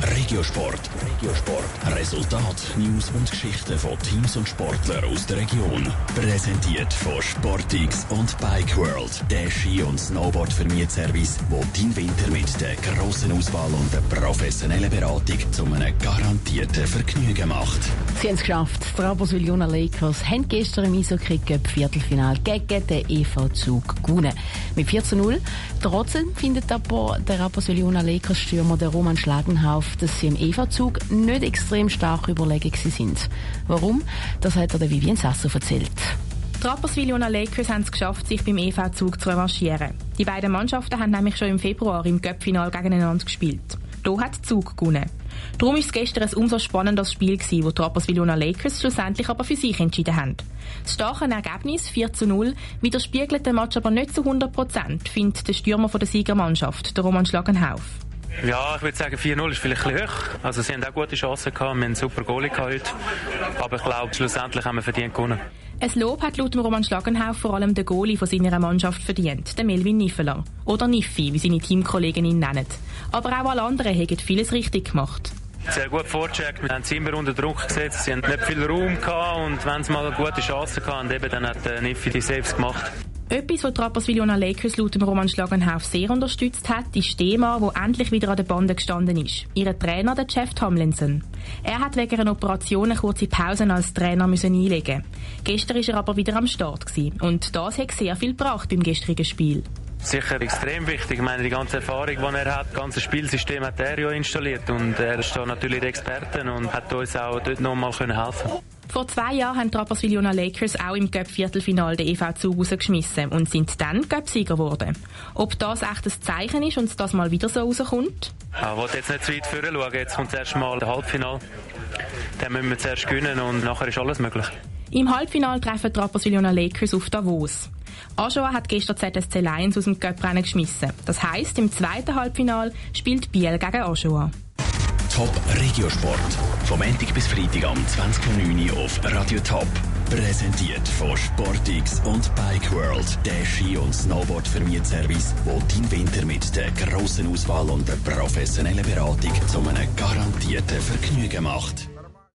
Regiosport. Regiosport. Resultat, News und Geschichten von Teams und Sportlern aus der Region. Präsentiert von Sportix und Bike World. Der Ski- und Snowboard-Vermietservice, wo dein Winter mit der grossen Auswahl und der professionellen Beratung zu einem garantierten Vergnügen macht. Sie haben es geschafft. Die Rapperswil-Jona Lakers haben gestern im Eishockey Cup Viertelfinal gegen den EV Zug gewonnen. Mit 4 zu 0. Trotzdem findet aber der Rapperswil-Jona Lakers Stürmer der Roman Schlagenhauf, dass sie im EV-Zug nicht extrem stark überlegen sind. Warum? Das hat er der Vivien Sasso erzählt. Die Rapperswil-Jona Lakers haben es geschafft, sich beim EV-Zug zu revanchieren. Die beiden Mannschaften haben nämlich schon im Februar im Cup-Final gegeneinander gespielt. Hier hat Zug gewonnen. Darum war es gestern ein umso spannenderes Spiel, gewesen, wo die Rapperswil-Jona Lakers schlussendlich aber für sich entschieden haben. Das starke Ergebnis 4 zu 0 widerspiegelt den Match aber nicht zu 100 Prozent, findet der Stürmer der Siegermannschaft, der Roman Schlagenhauf. Ja, ich würde sagen 4-0 ist vielleicht ein bisschen hoch. Also sie haben auch gute Chancen gehabt, wir haben einen super Goalie gehabt Aber ich glaube, schlussendlich haben wir verdient gewonnen. Ein Lob hat laut Roman Schlagenhauf vor allem der Goalie von seiner Mannschaft verdient, der Melvin Niffeler. Oder Niffi, wie seine Teamkollegen ihn nennen. Aber auch alle anderen haben vieles richtig gemacht. Sehr gut vorgecheckt, wir haben sie immer unter Druck gesetzt, sie haben nicht viel Raum gehabt und wenn sie mal eine gute Chance hatten, eben, dann hat äh, Niffi die Saves gemacht. Etwas, was die Rapperswil-Jona Lakers laut dem Roman Schlagenhauf sehr unterstützt hat, ist Thema, wo endlich wieder an der Bande gestanden ist. Ihr Trainer, der Jeff Tomlinson. Er hat wegen einer Operation eine kurze Pause als Trainer müssen einlegen. Gestern war er aber wieder am Start gewesen. und das hat sehr viel gebracht beim gestrigen Spiel. Sicher extrem wichtig. Ich meine, die ganze Erfahrung, die er hat, das ganze Spielsystem hat er ja installiert und er ist da natürlich der Experte und hat uns auch dort nochmal helfen können. Vor zwei Jahren haben die Rapperswil-Jona Lakers auch im Cup-Viertelfinal den EV-Zug rausgeschmissen und sind dann Cup-Sieger geworden. Ob das echt ein Zeichen ist und das mal wieder so rauskommt? Ich wollte jetzt nicht zu weit vorher schauen. Jetzt kommt erst mal der Halbfinal. Dann müssen wir zuerst gewinnen und nachher ist alles möglich. Im Halbfinal treffen die Rapperswil-Jona Lakers auf Davos. Ajoa hat gestern ZSC Lions aus dem Cup-Rennen geschmissen. Das heisst, im zweiten Halbfinal spielt Biel gegen Ajoa. Top Regiosport. Vom Montag bis Freitag am 20.09. auf Radio Top. Präsentiert von Sportix und Bike World. Der Ski- und Snowboard-Vermietservice, wo dein Winter mit der grossen Auswahl und der professionellen Beratung zu einem garantierten Vergnügen macht.